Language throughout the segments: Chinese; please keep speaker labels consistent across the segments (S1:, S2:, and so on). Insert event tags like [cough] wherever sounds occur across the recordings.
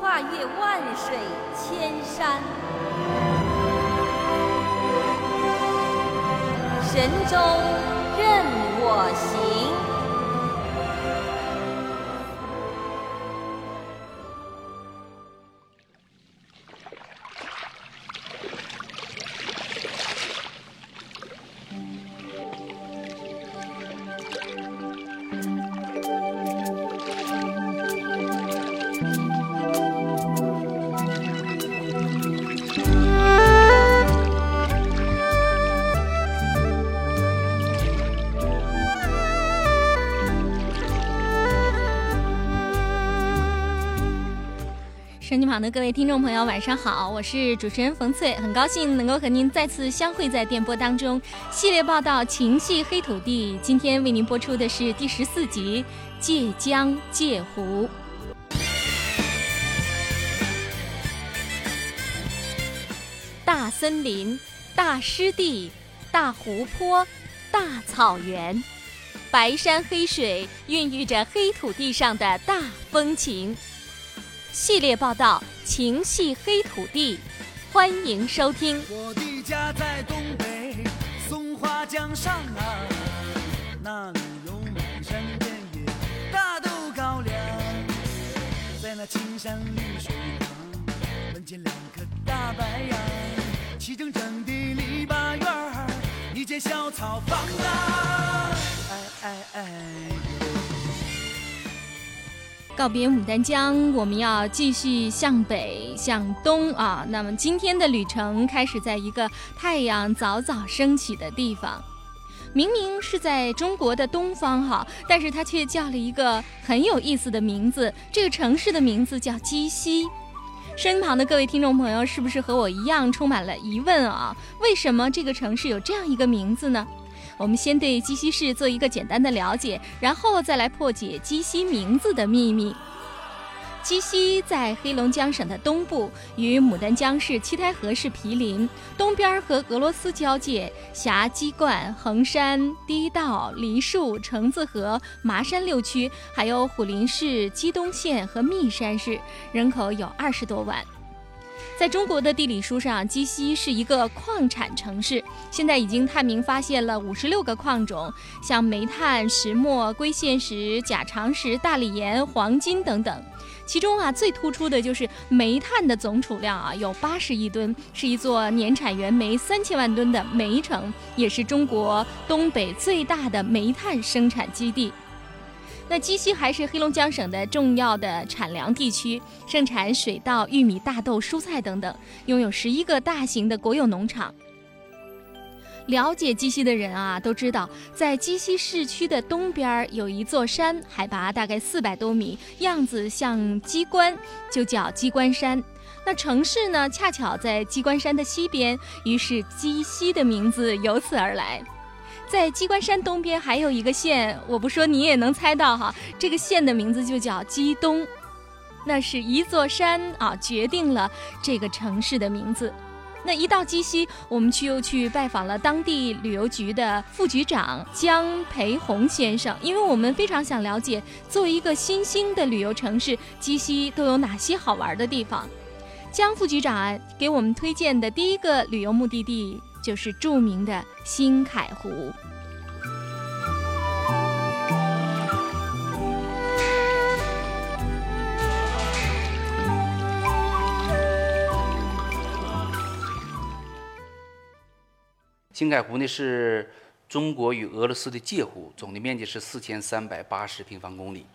S1: 跨越万水千山，神州任我行。
S2: 手机旁的各位听众朋友，晚上好，我是主持人冯翠，很高兴能够和您再次相会在电波当中。系列报道《情系黑土地》，今天为您播出的是第十四集《界江界湖》。大森林、大湿地、大湖泊、大草原，白山黑水孕育着黑土地上的大风情。系列报道《情系黑土地》，欢迎收听。
S3: 我的家在东北松花江上啊，那里有满山遍野大豆高粱，在那青山绿水旁，门前两棵大白杨，齐整整的篱笆院儿，一间小草房啊，哎哎哎。
S2: 告别牡丹江，我们要继续向北向东啊。那么今天的旅程开始在一个太阳早早升起的地方，明明是在中国的东方哈，但是它却叫了一个很有意思的名字。这个城市的名字叫鸡西。身旁的各位听众朋友，是不是和我一样充满了疑问啊？为什么这个城市有这样一个名字呢？我们先对鸡西市做一个简单的了解，然后再来破解鸡西名字的秘密。鸡西在黑龙江省的东部，与牡丹江市七台河市毗邻，东边和俄罗斯交界，辖鸡冠、横山、低道、梨树、橙子河、麻山六区，还有虎林市、鸡东县和密山市，人口有二十多万。在中国的地理书上，鸡西是一个矿产城市。现在已经探明发现了五十六个矿种，像煤炭、石墨、硅线石、钾长石、大理岩、黄金等等。其中啊，最突出的就是煤炭的总储量啊，有八十亿吨，是一座年产原煤三千万吨的煤城，也是中国东北最大的煤炭生产基地。那鸡西还是黑龙江省的重要的产粮地区，盛产水稻、玉米、大豆、蔬菜等等，拥有十一个大型的国有农场。了解鸡西的人啊，都知道在鸡西市区的东边有一座山，海拔大概四百多米，样子像鸡冠，就叫鸡冠山。那城市呢，恰巧在鸡冠山的西边，于是鸡西的名字由此而来。在鸡冠山东边还有一个县，我不说你也能猜到哈，这个县的名字就叫鸡东，那是一座山啊，决定了这个城市的名字。那一到鸡西，我们去又去拜访了当地旅游局的副局长江培红先生，因为我们非常想了解，作为一个新兴的旅游城市，鸡西都有哪些好玩的地方。江副局长啊，给我们推荐的第一个旅游目的地。就是著名的兴凯湖。
S4: 兴凯湖呢是中国与俄罗斯的界湖总的面积是四千三百八十平方公里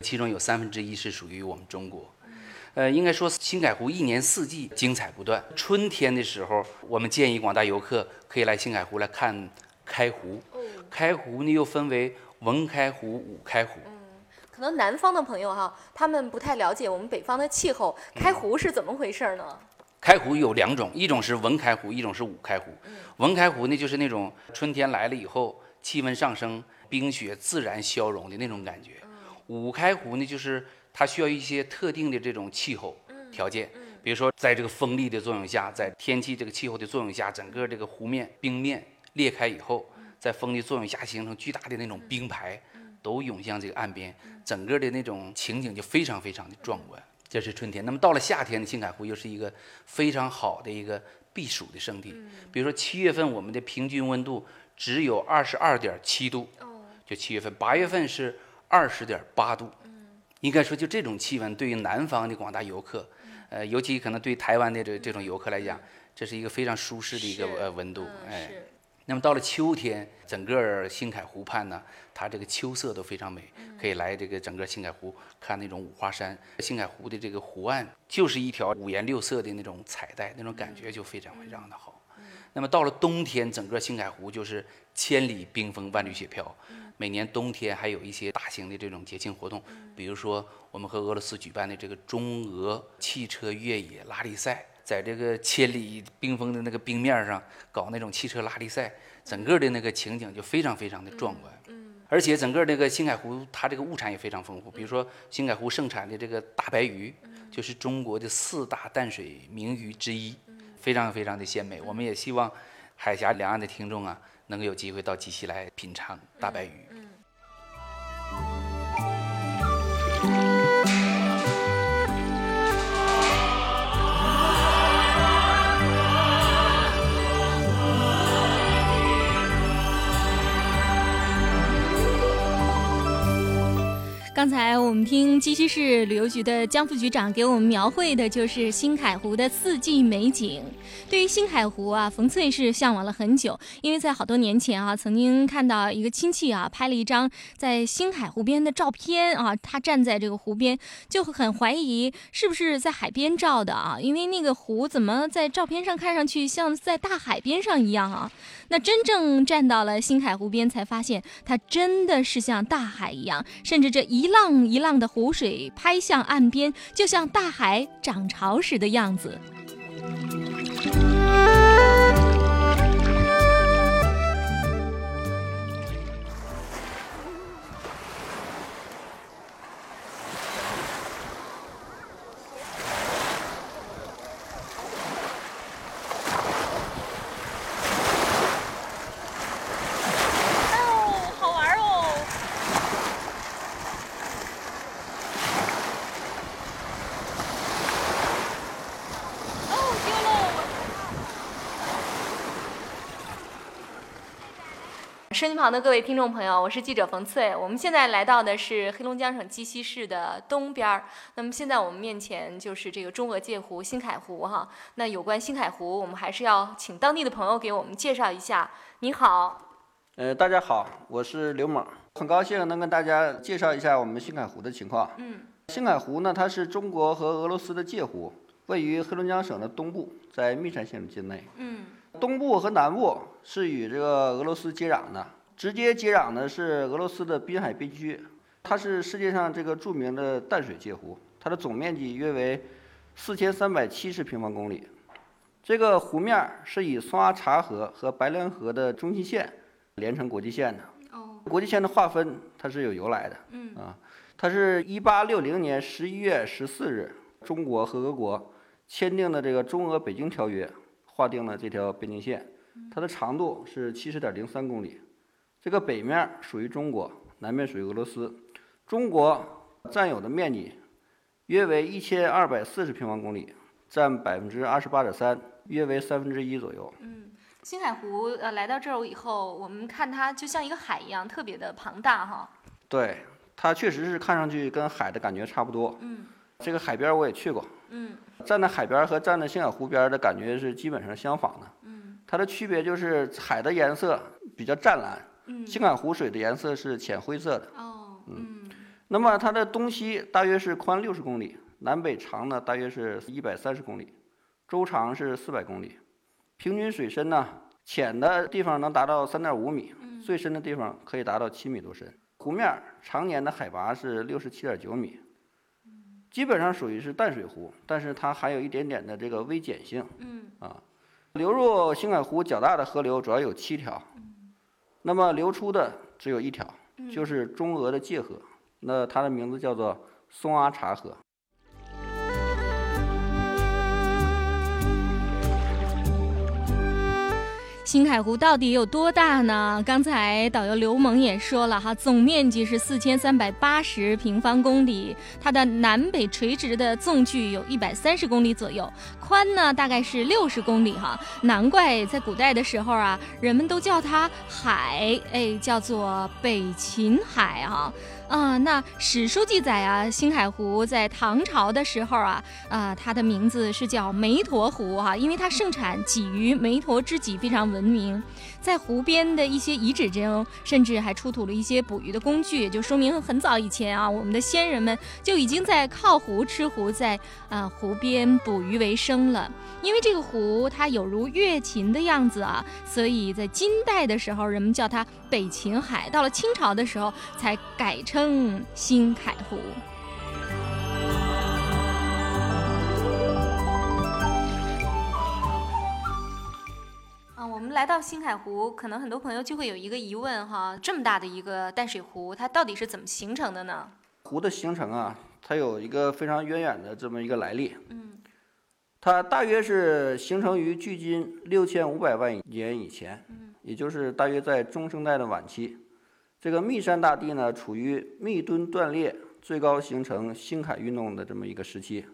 S4: 其中有三分之一是属于我们中国。呃，应该说青海湖一年四季精彩不断。春天的时候，我们建议广大游客可以来青海湖来看开湖。开湖呢又分为文开湖、武开湖。
S2: 可能南方的朋友哈，他们不太了解我们北方的气候，开湖是怎么回事呢？
S4: 开湖有两种，一种是文开湖，一种是武开湖。文开湖呢，就是那种春天来了以后，气温上升，冰雪自然消融的那种感觉。武开湖呢，就是它需要一些特定的这种气候条件，比如说在这个风力的作用下，在天气这个气候的作用下，整个这个湖面冰面裂开以后，在风的作用下形成巨大的那种冰排，都涌向这个岸边，整个的那种情景就非常非常的壮观。这是春天，那么到了夏天的青海湖又是一个非常好的一个避暑的胜地。比如说七月份，我们的平均温度只有二十二点七度，就七月份；八月份是二十点八度。应该说，就这种气温，对于南方的广大游客，呃，尤其可能对台湾的这这种游客来讲，这是一个非常舒适的一个呃温度，哎。那么到了秋天，整个新凯湖畔呢，它这个秋色都非常美，可以来这个整个新凯湖看那种五花山。新凯湖的这个湖岸就是一条五颜六色的那种彩带，那种感觉就非常非常的好。那么到了冬天，整个新凯湖就是千里冰封，万里雪飘。每年冬天还有一些大型的这种节庆活动，比如说我们和俄罗斯举办的这个中俄汽车越野拉力赛。在这个千里冰封的那个冰面上搞那种汽车拉力赛，整个的那个情景就非常非常的壮观。嗯，而且整个这个星海湖它这个物产也非常丰富，比如说星海湖盛产的这个大白鱼，就是中国的四大淡水名鱼之一，非常非常的鲜美。我们也希望海峡两岸的听众啊，能够有机会到鸡西来品尝大白鱼。
S2: 刚才我们听鸡西市旅游局的江副局长给我们描绘的就是新海湖的四季美景。对于新海湖啊，冯翠是向往了很久，因为在好多年前啊，曾经看到一个亲戚啊拍了一张在新海湖边的照片啊，他站在这个湖边，就很怀疑是不是在海边照的啊，因为那个湖怎么在照片上看上去像在大海边上一样啊？那真正站到了新海湖边，才发现它真的是像大海一样，甚至这一浪一浪的湖水拍向岸边，就像大海涨潮时的样子。收音旁的各位听众朋友，我是记者冯翠。我们现在来到的是黑龙江省鸡西市的东边儿。那么现在我们面前就是这个中俄界湖新凯湖哈。那有关新凯湖，我们还是要请当地的朋友给我们介绍一下。你好，
S5: 呃，大家好，我是刘猛，很高兴能跟大家介绍一下我们新凯湖的情况。
S2: 嗯，
S5: 新海湖呢，它是中国和俄罗斯的界湖，位于黑龙江省的东部，在密山县的境内。
S2: 嗯。
S5: 东部和南部是与这个俄罗斯接壤的，直接接壤的是俄罗斯的滨海边区，它是世界上这个著名的淡水界湖，它的总面积约为四千三百七十平方公里。这个湖面是以松阿察河和白莲河的中心线连成国际线的。
S2: 哦。
S5: 国际线的划分它是有由来的。
S2: 嗯。
S5: 啊，它是一八六零年十一月十四日，中国和俄国签订的这个中俄北京条约。划定了这条边境线，它的长度是七十点零三公里。这个北面属于中国，南面属于俄罗斯。中国占有的面积约为一千二百四十平方公里，占百分之二十八点三，约为三分之一左右。
S2: 嗯，星海湖呃来到这儿以后，我们看它就像一个海一样，特别的庞大哈。
S5: 对，它确实是看上去跟海的感觉差不多。
S2: 嗯，
S5: 这个海边我也去过。
S2: 嗯。
S5: 站在海边和站在青海湖边的感觉是基本上相仿的。
S2: 嗯，
S5: 它的区别就是海的颜色比较湛蓝，
S2: 嗯。
S5: 青海湖水的颜色是浅灰色的。
S2: 哦，嗯。
S5: 那么它的东西大约是宽六十公里，南北长呢大约是一百三十公里，周长是四百公里，平均水深呢浅的地方能达到三点五米，最深的地方可以达到七米多深。湖面儿常年的海拔是六十七点九米，基本上属于是淡水湖，但是它还有一点点的这个微碱性。
S2: 嗯。
S5: 啊，流入青海湖较大的河流主要有七条，那么流出的只有一条，就是中俄的界河，那它的名字叫做松阿察河。
S2: 新海湖到底有多大呢？刚才导游刘萌也说了哈，总面积是四千三百八十平方公里，它的南北垂直的纵距有一百三十公里左右，宽呢大概是六十公里哈。难怪在古代的时候啊，人们都叫它海，哎，叫做北秦海啊。啊、那史书记载啊，星海湖在唐朝的时候啊，啊、它的名字是叫梅沱湖哈、因为它盛产鲫鱼，梅沱之鲫非常闻名。在湖边的一些遗址中，甚至还出土了一些捕鱼的工具，就说明很早以前啊，我们的先人们就已经在靠湖吃湖，在啊、湖边捕鱼为生了。因为这个湖它有如月琴的样子啊，所以在金代的时候，人们叫它北秦海；到了清朝的时候，才改称新海湖。来到星海湖，可能很多朋友就会有一个疑问哈，这么大的一个淡水湖，它到底是怎么形成的呢？
S5: 湖的形成啊，它有一个非常渊远的这么一个来历。
S2: 嗯，
S5: 它大约是形成于距今六千五百万年以前，嗯也就是大约在中生代的晚期。这个密山大地呢，处于密墩断裂、最高形成星海运动的这么一个时期。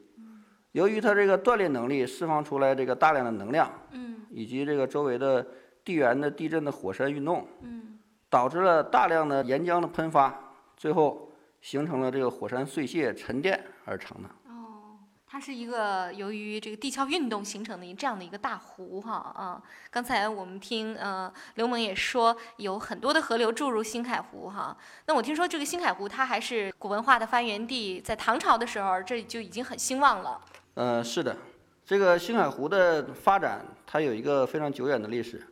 S5: 由于它这个断裂能力释放出来这个大量的能量，
S2: 嗯
S5: 以及这个周围的地缘的地震的火山运动，
S2: 嗯
S5: 导致了大量的岩浆的喷发，最后形成了这个火山碎屑沉淀而成的。
S2: 哦，它是一个由于这个地壳运动形成的这样的一个大湖哈啊。刚才我们听呃刘萌也说有很多的河流注入新海湖哈。那我听说这个新海湖它还是古文化的发源地，在唐朝的时候这就已经很兴旺了。
S5: 呃，是的，这个星海湖的发展，它有一个非常久远的历史。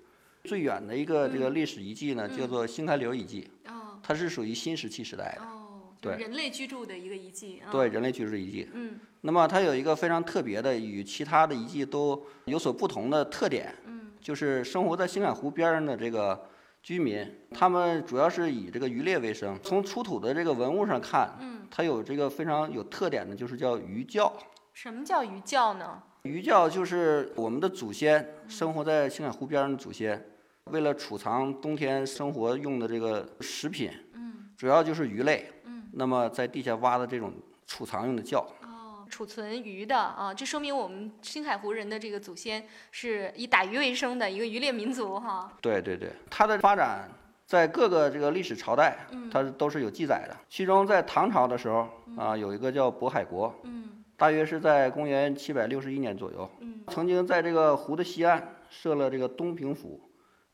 S5: 最远的一个这个历史遗迹呢，叫做新开流遗迹，
S2: 哦
S5: 它是属于新石器时代的，
S2: 哦，
S5: 对
S2: 人类居住的一个遗迹啊。
S5: 对人类居住遗迹。
S2: 嗯
S5: 那么它有一个非常特别的，与其他的遗迹都有所不同的特点，
S2: 嗯
S5: 就是生活在星海湖边上的这个居民，他们主要是以这个渔猎为生。从出土的这个文物上看，
S2: 嗯，
S5: 它有这个非常有特点的，就是叫鱼窖。
S2: 什么叫鱼窖呢？
S5: 鱼窖就是我们的祖先生活在青海湖边上的祖先，为了储藏冬天生活用的这个食品，
S2: 嗯
S5: 主要就是鱼类。
S2: 嗯
S5: 那么在地下挖的这种储藏用的窖，
S2: 哦，储存鱼的啊，这说明我们青海湖人的这个祖先是以打鱼为生的一个渔猎民族哈。
S5: 对对对，它的发展在各个这个历史朝代，
S2: 嗯
S5: 它都是有记载的。其中在唐朝的时候啊，有一个叫渤海国，
S2: 嗯
S5: 大约是在公元七百六十一年左右，
S2: 嗯
S5: 曾经在这个湖的西岸设了这个东平府、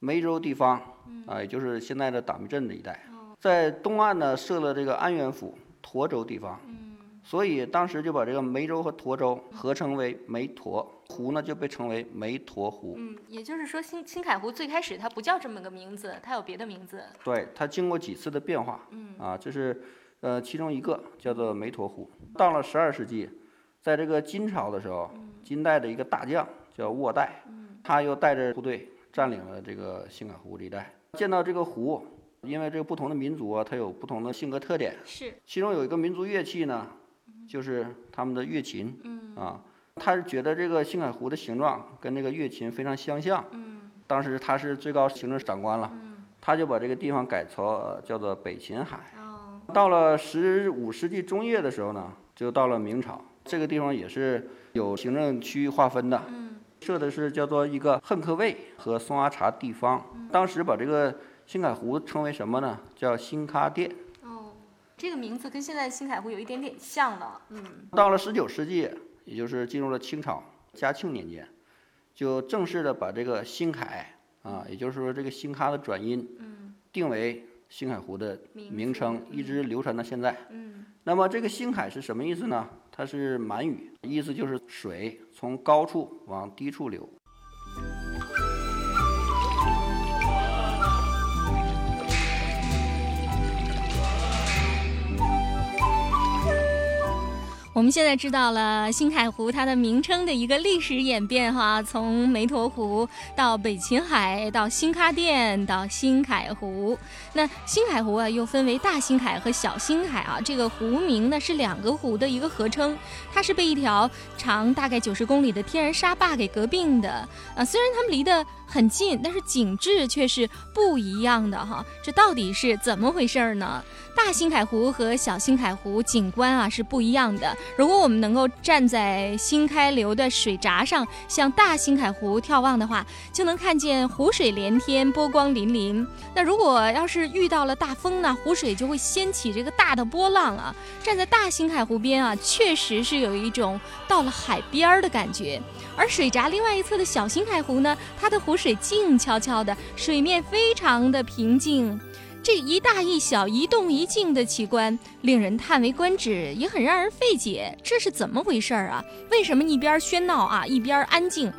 S5: 梅州地方
S2: 嗯
S5: 啊，也就是现在的党梅镇这一带。
S2: 哦
S5: 在东岸呢设了这个安源府、沱州地方，
S2: 嗯
S5: 所以当时就把这个梅州和沱州合称为梅沱湖呢，就被称为梅沱湖。
S2: 嗯，也就是说新青海湖最开始它不叫这么个名字，它有别的名字。
S5: 对，它经过几次的变化
S2: 嗯
S5: 啊，这是呃其中一个叫做梅沱湖。到了十二世纪，在这个金朝的时候，金代的一个大将叫沃代，
S2: 嗯。
S5: 他又带着部队占领了这个星海湖这一带。见到这个湖，因为这个不同的民族啊，它有不同的性格特点，
S2: 是。
S5: 其中有一个民族乐器呢，就是他们的乐琴
S2: 嗯。
S5: 啊。他是觉得这个星海湖的形状跟这个乐琴非常相像，
S2: 嗯。
S5: 当时他是最高行政长官了，
S2: 嗯。
S5: 他就把这个地方改成呃叫做北琴海。
S2: 哦。
S5: 到了十五世纪中叶的时候呢，就到了明朝，这个地方也是有行政区域划分的，
S2: 嗯
S5: 设的是叫做一个恨克卫和松阿察地方。当时把这个星海湖称为什么呢？叫新喀殿。
S2: 哦，这个名字跟现在星海湖有一点点像了。嗯
S5: 到了十九世纪，也就是进入了清朝嘉庆年间，就正式的把这个新凯啊，也就是说这个新咖的转音，定为星海湖的名称，一直流传到现在。那么这个星海是什么意思呢？它是满语，意思就是水从高处往低处流。
S2: 我们现在知道了新海湖它的名称的一个历史演变哈，从湄沱湖到北琴海，到新喀店，到新海湖。那新海湖啊，又分为大新海和小新海啊。这个湖名呢是两个湖的一个合称，它是被一条长大概九十公里的天然沙坝给隔并的啊。虽然它们离得很近，但是景致却是不一样的哈。这到底是怎么回事儿呢？大新海湖和小新海湖景观啊是不一样的。如果我们能够站在新开流的水闸上，向大新海湖眺望的话，就能看见湖水连天，波光粼粼。那如果要是遇到了大风呢，湖水就会掀起这个大的波浪啊。站在大新海湖边啊，确实是有一种到了海边儿的感觉。而水闸另外一侧的小新海湖呢，它的湖湖水静悄悄的，水面非常的平静。这一大一小、一动一静的奇观，令人叹为观止，也很让人费解。这是怎么回事儿啊？为什么一边喧闹啊，一边安静？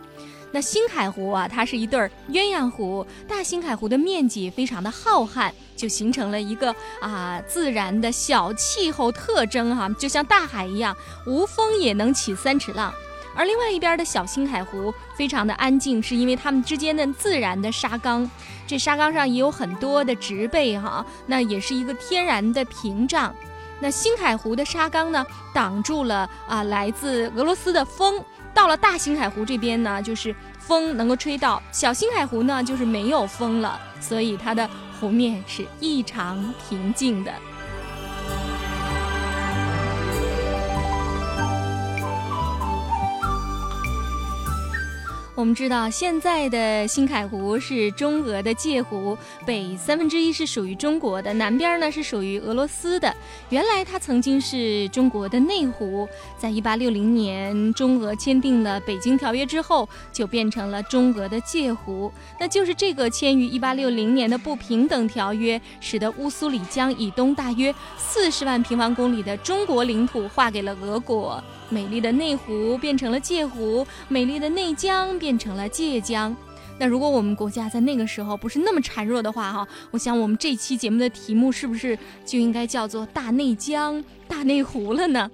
S2: 那新海湖啊，它是一对鸳鸯湖。大新海湖的面积非常的浩瀚，就形成了一个啊自然的小气候特征哈，就像大海一样，无风也能起三尺浪。而另外一边的小新海湖非常的安静，是因为它们之间的自然的沙缸，这沙缸上也有很多的植被哈，那也是一个天然的屏障。那新海湖的沙缸呢，挡住了啊来自俄罗斯的风。到了大兴海湖这边呢，就是风能够吹到；小兴海湖呢，就是没有风了，所以它的湖面是异常平静的。我们知道，现在的新凯湖是中俄的界湖，北三分之一是属于中国的，南边呢是属于俄罗斯的。原来它曾经是中国的内湖，在一八六零年中俄签订了《北京条约》之后，就变成了中俄的界湖。那就是这个签于一八六零年的不平等条约，使得乌苏里江以东大约四十万平方公里的中国领土划给了俄国。美丽的内湖变成了界湖，美丽的内江变成了界江。那如果我们国家在那个时候不是那么孱弱的话，哈，我想我们这期节目的题目是不是就应该叫做“大内江、大内湖”了呢？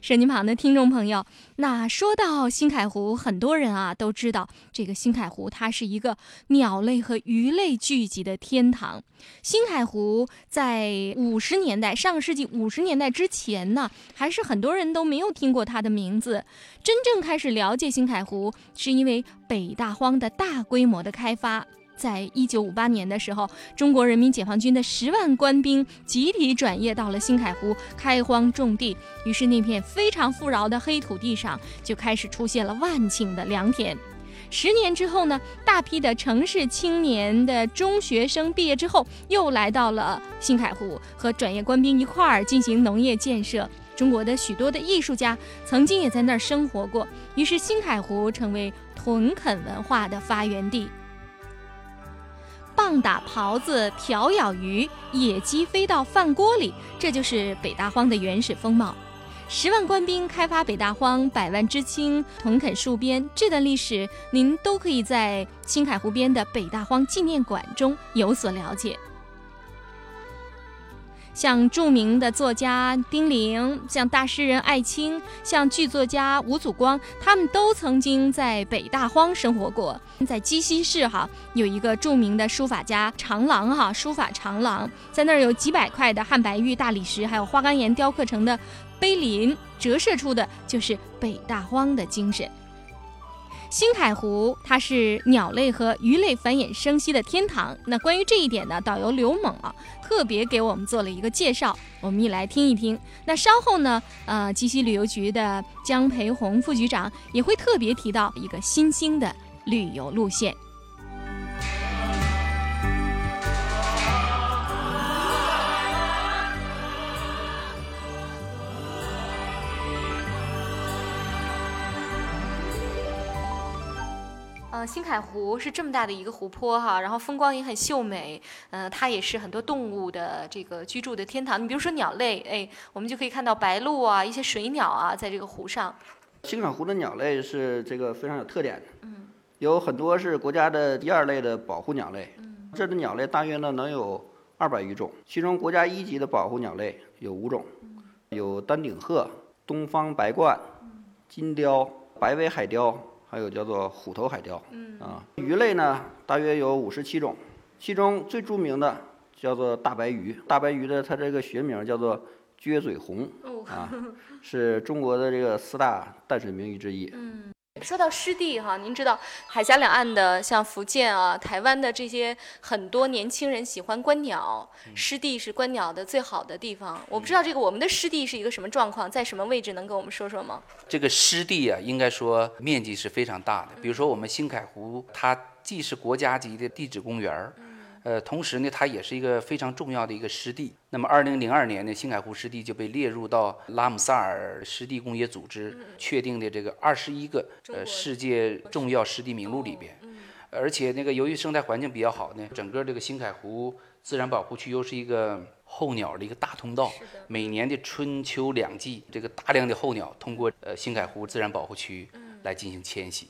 S2: 手机旁的听众朋友，那说到新海湖，很多人啊都知道，这个新海湖它是一个鸟类和鱼类聚集的天堂。新海湖在五十年代，上个世纪五十年代之前呢，还是很多人都没有听过它的名字。真正开始了解新海湖，是因为北大荒的大规模的开发。在一九五八年的时候，中国人民解放军的十万官兵集体转业到了新海湖开荒种地，于是那片非常富饶的黑土地上就开始出现了万顷的良田。十年之后呢，大批的城市青年的中学生毕业之后，又来到了新海湖，和转业官兵一块儿进行农业建设。中国的许多的艺术家曾经也在那儿生活过，于是新海湖成为屯垦文化的发源地。棒打狍子，瓢舀鱼，野鸡飞到饭锅里，这就是北大荒的原始风貌。十万官兵开发北大荒，百万知青屯垦戍边，这段历史您都可以在青海湖边的北大荒纪念馆中有所了解。像著名的作家丁玲，像大诗人艾青，像剧作家吴祖光，他们都曾经在北大荒生活过。在鸡西市哈，有一个著名的书法家长廊哈，书法长廊，在那儿有几百块的汉白玉大理石，还有花岗岩雕刻成的碑林，折射出的就是北大荒的精神。星海湖它是鸟类和鱼类繁衍生息的天堂。那关于这一点呢，导游刘猛啊特别给我们做了一个介绍，我们一来听一听。那稍后呢，呃，鸡西旅游局的江培红副局长也会特别提到一个新兴的旅游路线。呃，新凯湖是这么大的一个湖泊哈，然后风光也很秀美，呃，它也是很多动物的这个居住的天堂。你比如说鸟类，哎，我们就可以看到白鹭啊，一些水鸟啊，在这个湖上。
S5: 新海湖的鸟类是这个非常有特点的，有很多是国家的第二类的保护鸟类，这的鸟类大约呢能有二百余种，其中国家一级的保护鸟类有五种，有丹顶鹤、东方白鹳、金雕、白尾海雕，还有叫做虎头海雕。啊，鱼类呢大约有五十七种，其中最著名的叫做大白鱼，大白鱼的它这个学名叫做撅嘴红，啊，[laughs] 是中国的这个四大淡水名鱼之一。
S2: 说到湿地哈，您知道海峡两岸的像福建啊、台湾的这些很多年轻人喜欢观鸟，湿地是观鸟的最好的地方。我不知道这个我们的湿地是一个什么状况，在什么位置，能跟我们说说吗？
S4: 这个湿地啊，应该说面积是非常大的。比如说我们新凯湖，它既是国家级的地质公园儿，呃，同时呢，它也是一个非常重要的一个湿地。那么，二零零二年呢，新凯湖湿地就被列入到拉姆萨尔湿地工业组织确定的这个二十一个呃世界重要湿地名录里边。而且那个由于生态环境比较好呢，整个这个新凯湖自然保护区又是一个候鸟的一个大通道，每年的春秋两季，这个大量的候鸟通过呃新凯湖自然保护区来进行迁徙。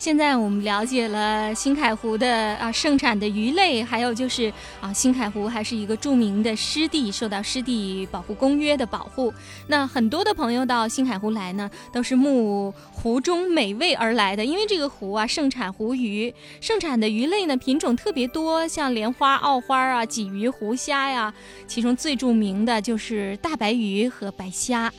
S2: 现在我们了解了新凯湖的啊盛产的鱼类，还有就是啊新凯湖还是一个著名的湿地，受到湿地保护公约的保护。那很多的朋友到新凯湖来呢，都是慕湖中美味而来的，因为这个湖啊盛产湖鱼，盛产的鱼类呢品种特别多，像莲花、澳花啊、鲫鱼、湖虾呀，其中最著名的就是大白鱼和白虾。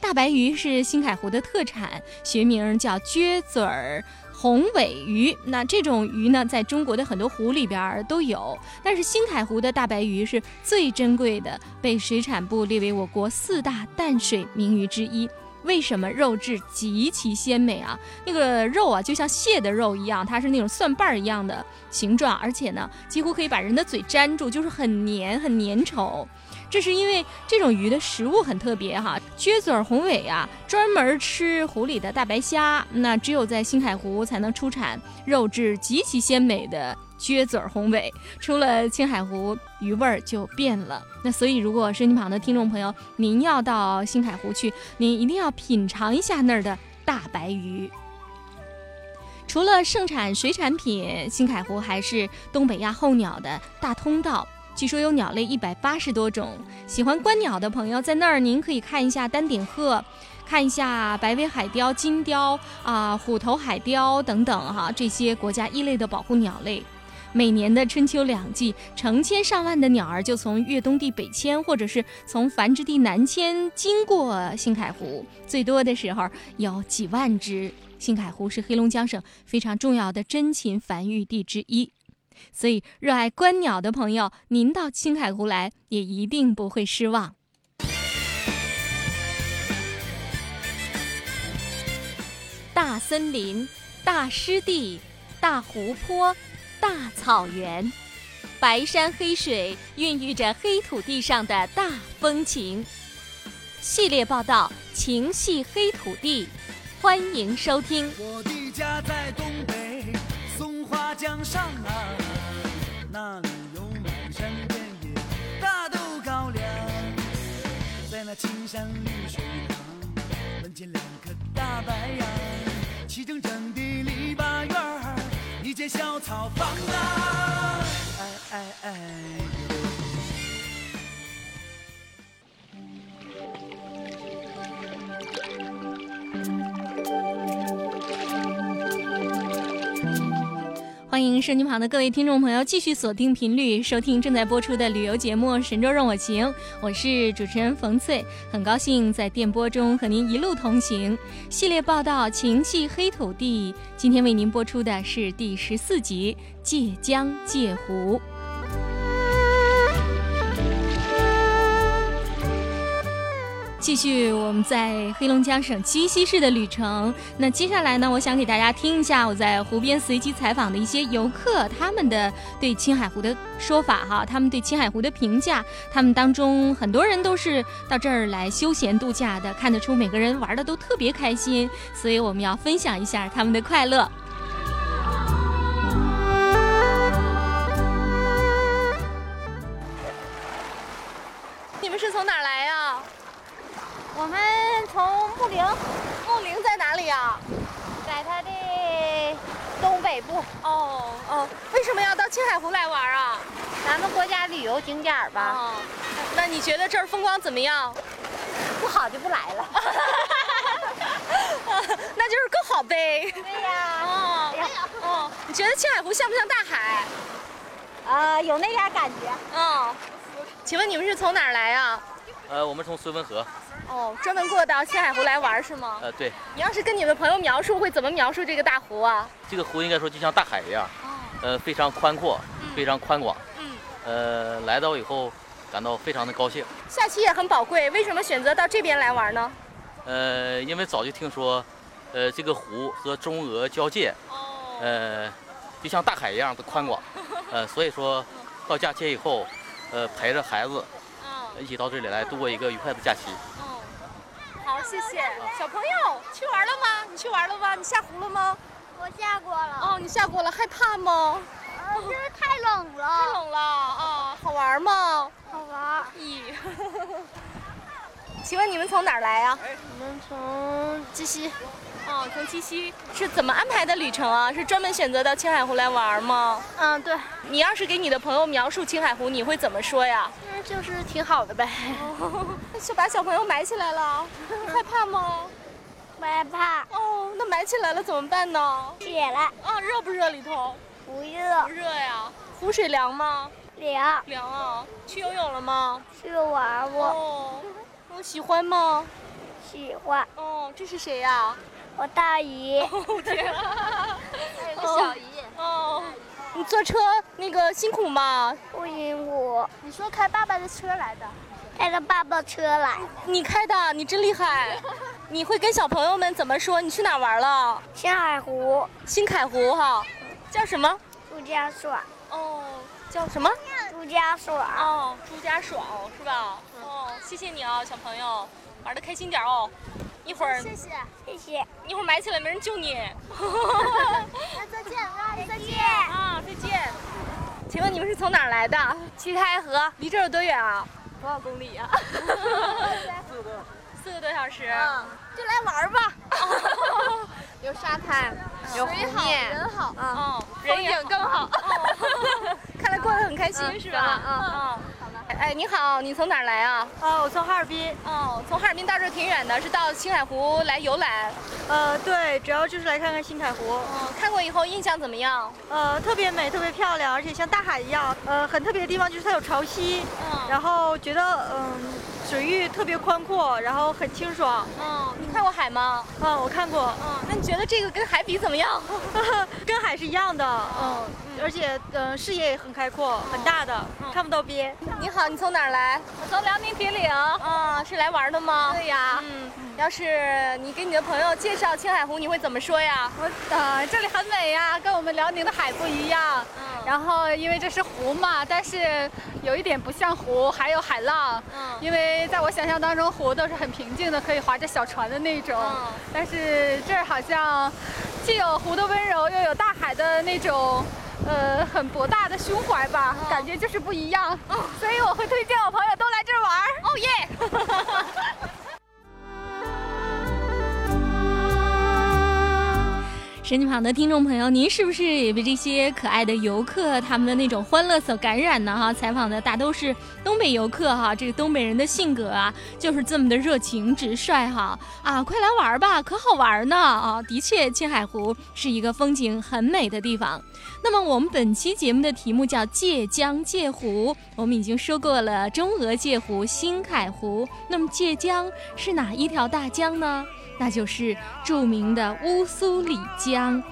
S2: 大白鱼是新凯湖的特产，学名叫撅嘴儿。红尾鱼，那这种鱼呢，在中国的很多湖里边都有，但是新凯湖的大白鱼是最珍贵的，被水产部列为我国四大淡水名鱼之一。为什么肉质极其鲜美啊？那个肉啊，就像蟹的肉一样，它是那种蒜瓣儿一样的形状，而且呢，几乎可以把人的嘴粘住，就是很黏很粘稠。这是因为这种鱼的食物很特别哈，撅嘴红尾啊，专门吃湖里的大白虾，那只有在青海湖才能出产肉质极其鲜美的撅嘴红尾，出了青海湖，鱼味儿就变了。那所以，如果身体旁的听众朋友，您要到青海湖去，您一定要品尝一下那儿的大白鱼。除了盛产水产品，青海湖还是东北亚候鸟的大通道。据说有鸟类一百八十多种，喜欢观鸟的朋友在那儿，您可以看一下丹顶鹤，看一下白尾海雕、金雕啊、虎头海雕等等哈，这些国家一类的保护鸟类。每年的春秋两季，成千上万的鸟儿就从越冬地北迁，或者是从繁殖地南迁，经过兴凯湖，最多的时候有几万只。兴凯湖是黑龙江省非常重要的珍禽繁育地之一。所以，热爱观鸟的朋友，您到青海湖来也一定不会失望。大森林、大湿地、大湖泊、大草原，白山黑水孕育着黑土地上的大风情。系列报道《情系黑土地》，欢迎收听。
S3: 我的家在东北松花江上啊，见两棵大白杨，齐整整的篱笆院儿，一间小草房啊，哎哎哎
S2: 欢迎收音旁的各位听众朋友继续锁定频率收听正在播出的旅游节目《神州任我行》，我是主持人冯翠，很高兴在电波中和您一路同行。系列报道《情系黑土地》，今天为您播出的是第十四集《借江借湖》。
S6: 继续我们在黑龙江省鸡西市的旅程。那接下来呢，我想给大家听一下我在湖边随机采访的一些游客他们的对青海湖的说法哈，他们对青海湖的评价。他们当中很多人都是到这儿来休闲度假的，看得出每个人玩的都特别开心，所以我们要分享一下他们的快乐。
S7: 我们从木陵，
S6: 木陵在哪里呀？
S7: 在它的东北部。
S6: 哦哦，为什么要到青海湖来玩啊？
S7: 咱们国家旅游景点儿吧。
S6: 哦，那你觉得这儿风光怎么样？
S7: 不好就不来了。[laughs]
S6: 那就是更好呗。
S7: 对呀。
S6: 哦
S7: 哎呀
S6: 哦，你觉得青海湖像不像大海？
S7: 呃，有那点感觉。
S6: 嗯，请问你们是从哪儿来呀？
S8: 呃，我们从绥芬河，
S6: 哦，专门过到青海湖来玩是吗？
S8: 呃，对，
S6: 你要是跟你的朋友描述，会怎么描述这个大湖啊？
S8: 这个湖应该说就像大海一样，呃，非常宽阔，非常宽广，
S6: 嗯，
S8: 呃，来到以后感到非常的高兴，
S6: 假期也很宝贵，为什么选择到这边来玩呢？
S8: 呃，因为早就听说，呃，这个湖和中俄交界，
S6: 哦，
S8: 呃，就像大海一样的宽广，[laughs] 呃，所以说到假期以后，呃，陪着孩子
S6: 嗯。
S8: 一起到这里来度过一个愉快的假期。
S6: 谢谢。小朋友去玩了吗？你去玩了吗？你下湖了吗？
S7: 我下过了。
S6: 哦，你下过了，害怕吗？
S7: 呃，这太冷了太。
S6: 冷了啊，好玩吗？
S7: 好玩。
S6: 咦，[laughs] 请问你们从哪儿来呀、
S7: 我们从鸡西。
S6: 哦，从鸡西是怎么安排的旅程啊？是专门选择到青海湖来玩吗？
S7: 嗯，对。
S6: 你要是给你的朋友描述青海湖，你会怎么说呀？
S7: 嗯，就是挺好的呗。[laughs]
S6: 就把小朋友埋起来了，害怕吗？[laughs]
S7: 不害怕。
S6: 哦，那埋起来了怎么办呢？
S7: 解了。
S6: 啊，热不热里头？
S7: 不热
S6: 不。热呀。湖水凉吗？
S7: 凉。
S6: 凉啊。去游泳了吗？
S7: 去玩过。
S6: 哦，我 [laughs] 喜欢吗？
S7: 喜欢。
S6: 哦，这是谁呀？
S7: 我大姨。
S6: 哦天啊！[laughs]
S7: 还有个小姨。
S6: 哦，你坐车那个辛苦吗？
S7: 不辛苦。你说开爸爸的车来的？开着爸爸车来。
S6: 你开的，你真厉害！[laughs] 你会跟小朋友们怎么说？你去哪玩了？
S7: 青海湖。
S6: 新海湖哈，叫什么？
S7: 朱家爽。
S6: 哦，叫什么？
S7: 朱家爽。
S6: 哦，朱家爽是吧？哦，谢谢你啊，小朋友，玩的开心点哦。一会儿，
S7: 谢谢，谢谢。
S6: 一会儿埋起来没人救你。[laughs]
S7: 那再见，再见。
S6: 啊，再见。请问你们是从哪儿来的？
S7: 七台河
S6: 离这儿有多远啊？
S7: 多少公里啊？[laughs]
S6: 四个多小时。
S7: 嗯，就来玩吧。[laughs] 有沙滩，有湖面，
S6: 人好，
S7: 嗯，
S6: 哦，
S7: 风
S6: 也
S7: 景更好。
S6: 哦，看来过得很开心是吧？
S7: 嗯嗯
S6: 嗯。哎，你好，你从哪儿来啊？
S9: 啊，我从哈尔滨。
S6: 哦，从哈尔滨到这儿挺远的，是到青海湖来游览。
S9: 呃，对，主要就是来看看青海湖。
S6: 嗯，看过以后印象怎么样？
S9: 呃，特别美，特别漂亮，而且像大海一样。呃，很特别的地方就是它有潮汐，
S6: 嗯，
S9: 然后觉得嗯，水域特别宽阔，然后很清爽。
S6: 嗯，你看过海吗？
S9: 嗯，我看过。
S6: 嗯，那你觉得这个跟海比怎么样？[laughs]
S9: 跟海是一样的，嗯，而且呃视野也很开阔，很大的，看不到边。
S6: 你好，你从哪儿来？
S7: 我从辽宁铁岭。
S6: 嗯，是来玩的吗？
S7: 对呀。
S6: 嗯，要是你给你的朋友介绍青海湖，你会怎么说呀？
S7: 我呃，这里很美呀，跟我们辽宁的海不一样。
S6: 嗯
S7: 然后因为这是湖嘛，但是有一点不像湖，还有海浪。
S6: 嗯
S7: 因为在我想象当中，湖都是很平静的，可以划着小船的那种。
S6: 嗯
S7: 但是这儿好像既有湖的温柔，又有大海的那种。呃，很博大的胸怀吧，
S6: 嗯
S7: 感觉就是不一样，所以我会推荐我朋友都来这儿玩儿。
S6: 哦耶！[laughs] 手机旁的听众朋友，您是不是也被这些可爱的游客他们的那种欢乐所感染呢？哈，采访的大都是东北游客哈，这个东北人的性格啊，就是这么的热情直率哈啊，快来玩吧，可好玩呢啊！的确，青海湖是一个风景很美的地方。那么我们本期节目的题目叫界江界湖，我们已经说过了中俄界湖、新凯湖，那么界江是哪一条大江呢？那就是著名的乌苏里江。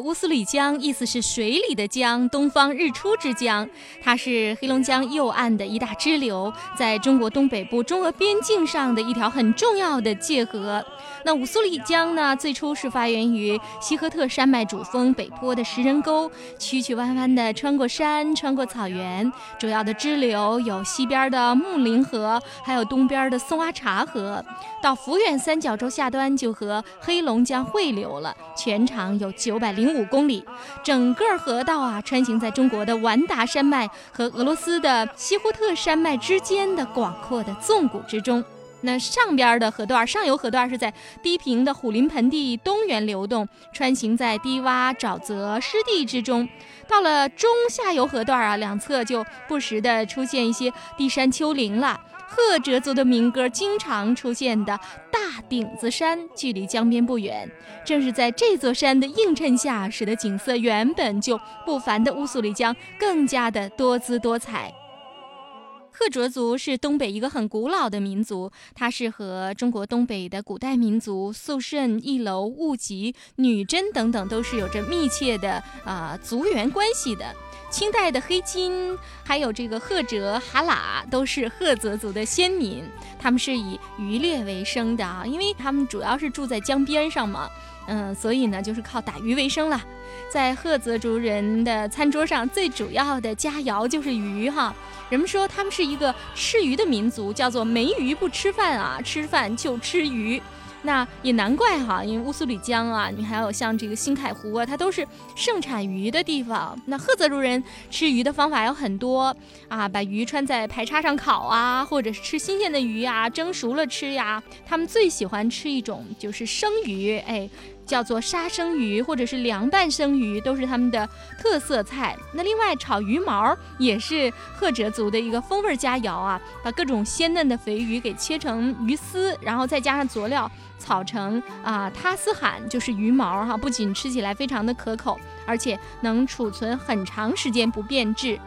S2: 乌苏里江意思是水里的江，东方日出之江。它是黑龙江右岸的一大支流，在中国东北部中俄边境上的一条很重要的界河。那乌苏里江呢，最初是发源于西赫特山脉主峰北坡的石人沟，曲曲弯弯的穿过山，穿过草原。主要的支流有西边的木林河，还有东边的松花茶河。到抚远三角洲下端就和黑龙江汇流了，全长有。九百零五公里，整个河道啊，穿行在中国的完达山脉和俄罗斯的西呼特山脉之间的广阔的纵谷之中。那上边的河段，上游河段是在低平的虎林盆地东缘流动，穿行在低洼沼泽湿地之中。到了中下游河段啊，两侧就不时的出现一些地山丘陵了。赫哲族的民歌经常出现的大顶子山，距离江边不远。正是在这座山的映衬下，使得景色原本就不凡的乌苏里江更加的多姿多彩。赫哲族是东北一个很古老的民族，它是和中国东北的古代民族肃慎、义楼、务吉、女真等等都是有着密切的啊族源关系的。清代的黑金，还有这个赫哲、哈喇，都是赫哲族的先民，他们是以渔猎为生的啊，因为他们主要是住在江边上嘛，嗯，所以呢就是靠打鱼为生了。在赫哲族人的餐桌上，最主要的佳肴就是鱼哈。人们说他们是一个吃鱼的民族，叫做没鱼不吃饭啊，吃饭就吃鱼。那也难怪哈，因为乌苏里江啊，你还有像这个新凯湖啊，它都是盛产鱼的地方。那赫泽族人吃鱼的方法有很多啊，把鱼穿在排叉上烤啊，或者是吃新鲜的鱼啊，蒸熟了吃呀。他们最喜欢吃一种就是生鱼，哎。叫做沙生鱼或者是凉拌生鱼，都是他们的特色菜。那另外炒鱼毛也是赫哲族的一个风味佳肴啊，把各种鲜嫩的肥鱼给切成鱼丝，然后再加上佐料炒成啊塔斯罕，就是鱼毛哈。不仅吃起来非常的可口，而且能储存很长时间不变质。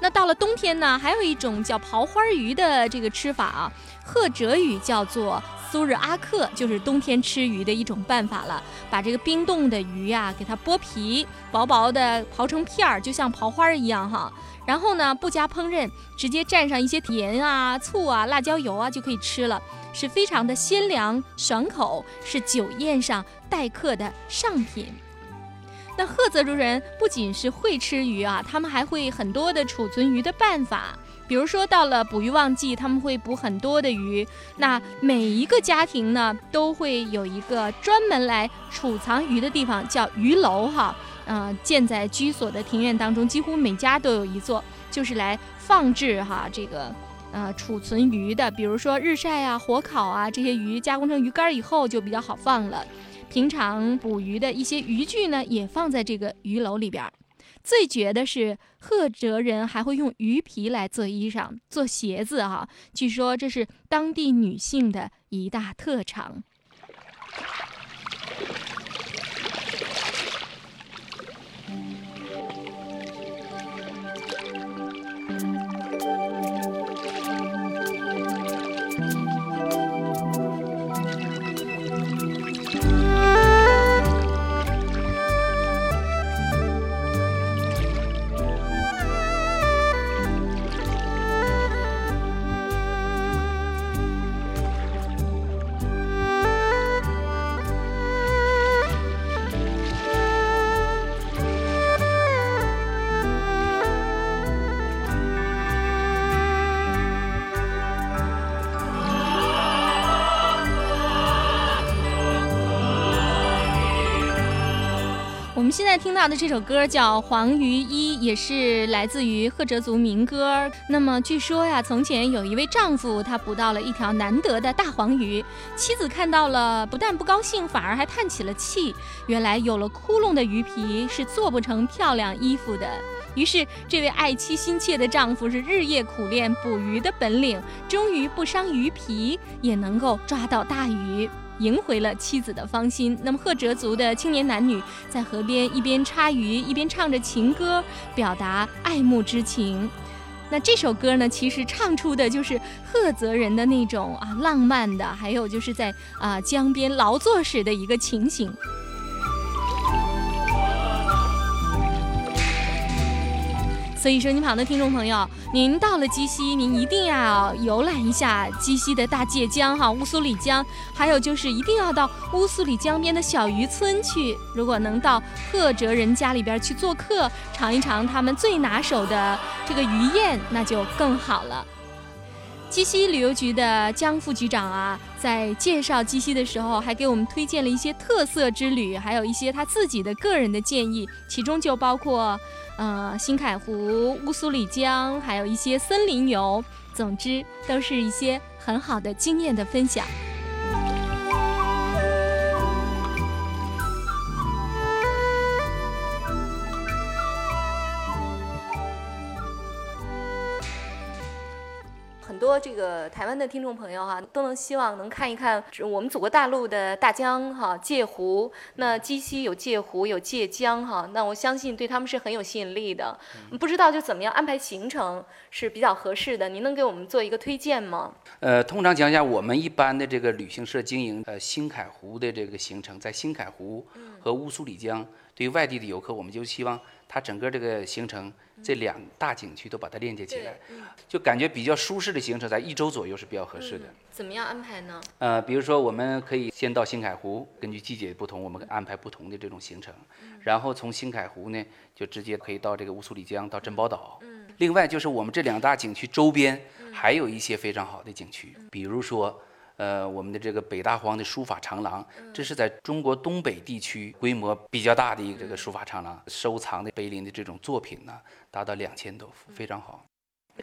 S2: 那到了冬天呢，还有一种叫刨花鱼的这个吃法啊，赫哲语叫做。苏日阿克就是冬天吃鱼的一种办法了，把这个冰冻的鱼呀，给它剥皮，薄薄的刨成片儿，就像刨花一样哈。然后呢，不加烹饪，直接蘸上一些盐啊、醋啊、辣椒油啊，就可以吃了，是非常的鲜凉爽口，是酒宴上待客的上品。那赫泽族人不仅是会吃鱼啊，他们还会很多的储存鱼的办法。比如说，到了捕鱼旺季，他们会捕很多的鱼。那每一个家庭呢，都会有一个专门来储藏鱼的地方，叫鱼楼哈。嗯，建在居所的庭院当中，几乎每家都有一座，就是来放置哈这个呃储存鱼的。比如说日晒啊、火烤啊，这些鱼加工成鱼干以后就比较好放了。平常捕鱼的一些渔具呢，也放在这个鱼篓里边。最绝的是，赫哲人还会用鱼皮来做衣裳、做鞋子哈。据说这是当地女性的一大特长。我们现在听到的这首歌叫《黄鱼衣》，也是来自于赫哲族民歌。那么据说呀，从前有一位丈夫，他捕到了一条难得的大黄鱼，妻子看到了，不但不高兴，反而还叹起了气。原来有了窟窿的鱼皮是做不成漂亮衣服的。于是这位爱妻心切的丈夫是日夜苦练捕鱼的本领，终于不伤鱼皮也能够抓到大鱼。赢回了妻子的芳心。那么，赫哲族的青年男女在河边一边插鱼，一边唱着情歌，表达爱慕之情。那这首歌呢，其实唱出的就是赫哲人的那种啊浪漫的，还有就是在啊江边劳作时的一个情形。所以，说，您旁的听众朋友，您到了鸡西，您一定要游览一下鸡西的大界江哈，乌苏里江，还有就是一定要到乌苏里江边的小渔村去。如果能到赫哲人家里边去做客，尝一尝他们最拿手的这个鱼宴，那就更好了。鸡西旅游局的江副局长啊，在介绍鸡西的时候，还给我们推荐了一些特色之旅，还有一些他自己的个人的建议，其中就包括，呃，新凯湖、乌苏里江，还有一些森林游。总之，都是一些很好的经验的分享。多这个台湾的听众朋友哈，都能希望能看一看我们祖国大陆的大江哈，界湖。那鸡西有界湖，有界江哈，那我相信对他们是很有吸引力的。不知道就怎么样安排行程是比较合适的？您能给我们做一个推荐吗？
S4: 呃，通常讲讲，我们一般的这个旅行社经营呃新凯湖的这个行程，在新凯湖和乌苏里江，对于外地的游客，我们就希望它整个这个行程。这两大景区都把它链接起来，就感觉比较舒适的行程，在一周左右是比较合适的。
S2: 怎么样安排呢？
S4: 呃，比如说我们可以先到新凯湖，根据季节不同，我们安排不同的这种行程。然后从新凯湖呢，就直接可以到这个乌苏里江，到珍宝岛。另外就是我们这两大景区周边还有一些非常好的景区，比如说。呃，我们的这个北大荒的书法长廊，这是在中国东北地区规模比较大的一个这个书法长廊，收藏的碑林的这种作品呢，达到两千多幅，非常好。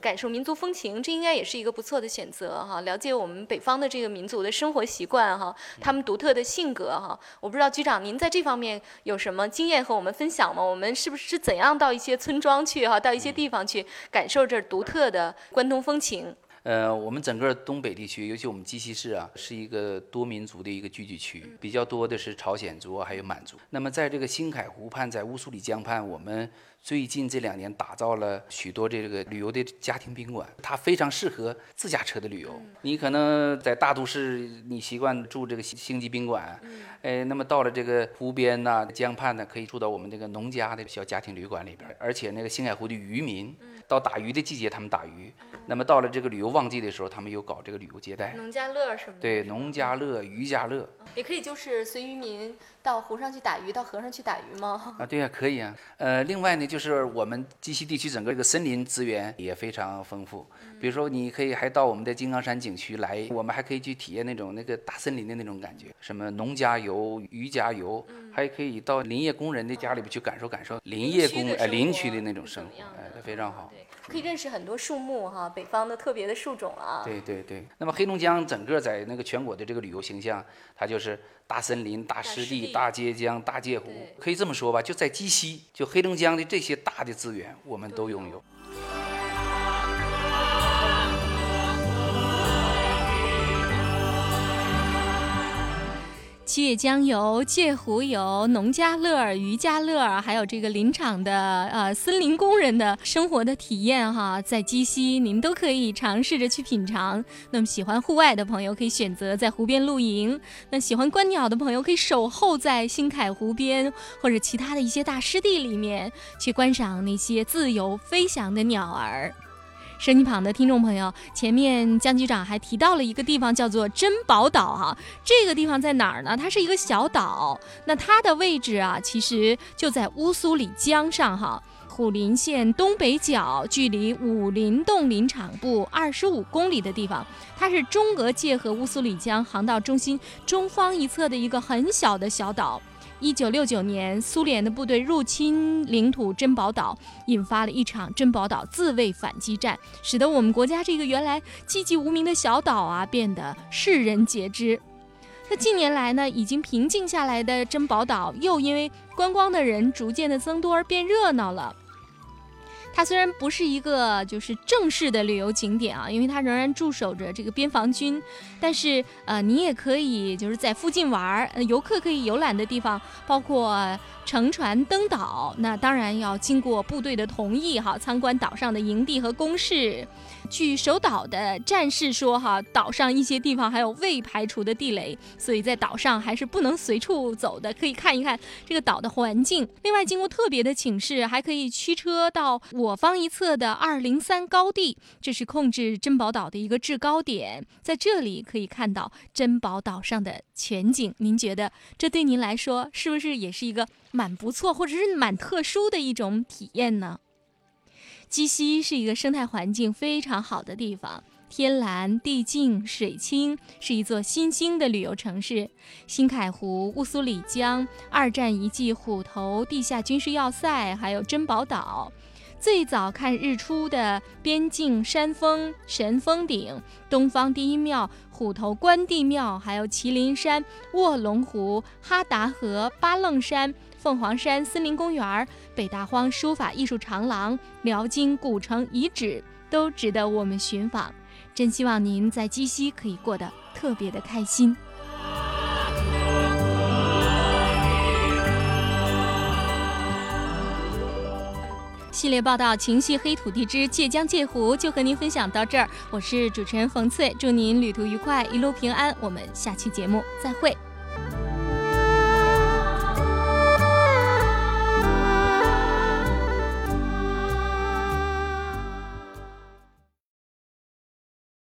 S2: 感受民族风情，这应该也是一个不错的选择哈。了解我们北方的这个民族的生活习惯哈，他们独特的性格哈。我不知道局长您在这方面有什么经验和我们分享吗？我们是不是怎样到一些村庄去哈，到一些地方去感受这独特的关东风情？
S4: 呃，我们整个东北地区，尤其我们鸡西市啊，是一个多民族的一个聚居区，比较多的是朝鲜族还有满族。那么在这个新凯湖畔，在乌苏里江畔，我们最近这两年打造了许多这个旅游的家庭宾馆，它非常适合自驾车的旅游。你可能在大都市，你习惯住这个星级宾馆，哎，那么到了这个湖边呐、江畔呢，可以住到我们这个农家的小家庭旅馆里边，而且那个星海湖的渔民。到打鱼的季节，他们打鱼；那么到了这个旅游旺季的时候，他们又搞这个旅游接待。
S2: 农家乐是吗？
S4: 对，农家乐、渔家乐。
S2: 也可以就是随渔民到湖上去打鱼，到河上去打鱼吗？
S4: 啊，对呀，可以啊。呃，另外呢，就是我们鸡西地区整个这个森林资源也非常丰富。比如说，你可以还到我们的金刚山景区来，我们还可以去体验那种那个大森林的那种感觉，什么农家游、渔家游，还可以到林业工人的家里边去感受感受林业工呃林区的那种生活，哎，非常好。
S2: 可以认识很多树木哈，北方的特别的树种啊。
S4: 对对对。那么黑龙江整个在那个全国的这个旅游形象，它就是大森林、大湿地、大街江、大界湖，可以这么说吧，就在鸡西，就黑龙江的这些大的资源，我们都拥有。
S2: 七月江游、界湖游、农家乐、渔家乐，还有这个林场的呃森林工人的生活的体验哈，在鸡西您都可以尝试着去品尝。那么喜欢户外的朋友可以选择在湖边露营，那喜欢观鸟的朋友可以守候在新凯湖边或者其他的一些大湿地里面去观赏那些自由飞翔的鸟儿。声音旁的听众朋友，前面江局长还提到了一个地方，叫做珍宝岛哈。这个地方在哪儿呢？它是一个小岛，那它的位置啊，其实就在乌苏里江上哈，虎林县东北角，距离武林洞林场部二十五公里的地方。它是中俄界和乌苏里江航道中心中方一侧的一个很小的小岛。一九六九年，苏联的部队入侵领土珍宝岛，引发了一场珍宝岛自卫反击战，使得我们国家这个原来寂寂无名的小岛啊，变得世人皆知。那近年来呢，已经平静下来的珍宝岛，又因为观光的人逐渐的增多而变热闹了。它虽然不是一个就是正式的旅游景点啊，因为它仍然驻守着这个边防军，但是呃，你也可以就是在附近玩儿，游客可以游览的地方包括乘船登岛，那当然要经过部队的同意哈，参观岛上的营地和工事。据守岛的战士说，哈，岛上一些地方还有未排除的地雷，所以在岛上还是不能随处走的，可以看一看这个岛的环境。另外，经过特别的请示，还可以驱车到我方一侧的二零三高地，这是控制珍宝岛的一个制高点，在这里可以看到珍宝岛上的全景。您觉得这对您来说是不是也是一个蛮不错，或者是蛮特殊的一种体验呢？鸡西是一个生态环境非常好的地方，天蓝地净水清，是一座新兴的旅游城市。新凯湖、乌苏里江、二战遗迹虎头地下军事要塞，还有珍宝岛。最早看日出的边境山峰神峰顶、东方第一庙虎头关帝庙，还有麒麟山、卧龙湖、哈达河、八楞山。凤凰山森林公园、北大荒书法艺术长廊、辽金古城遗址都值得我们寻访。真希望您在鸡西可以过得特别的开心。系列报道《情系黑土地之借江借湖》就和您分享到这儿，我是主持人冯翠，祝您旅途愉快，一路平安。我们下期节目再会。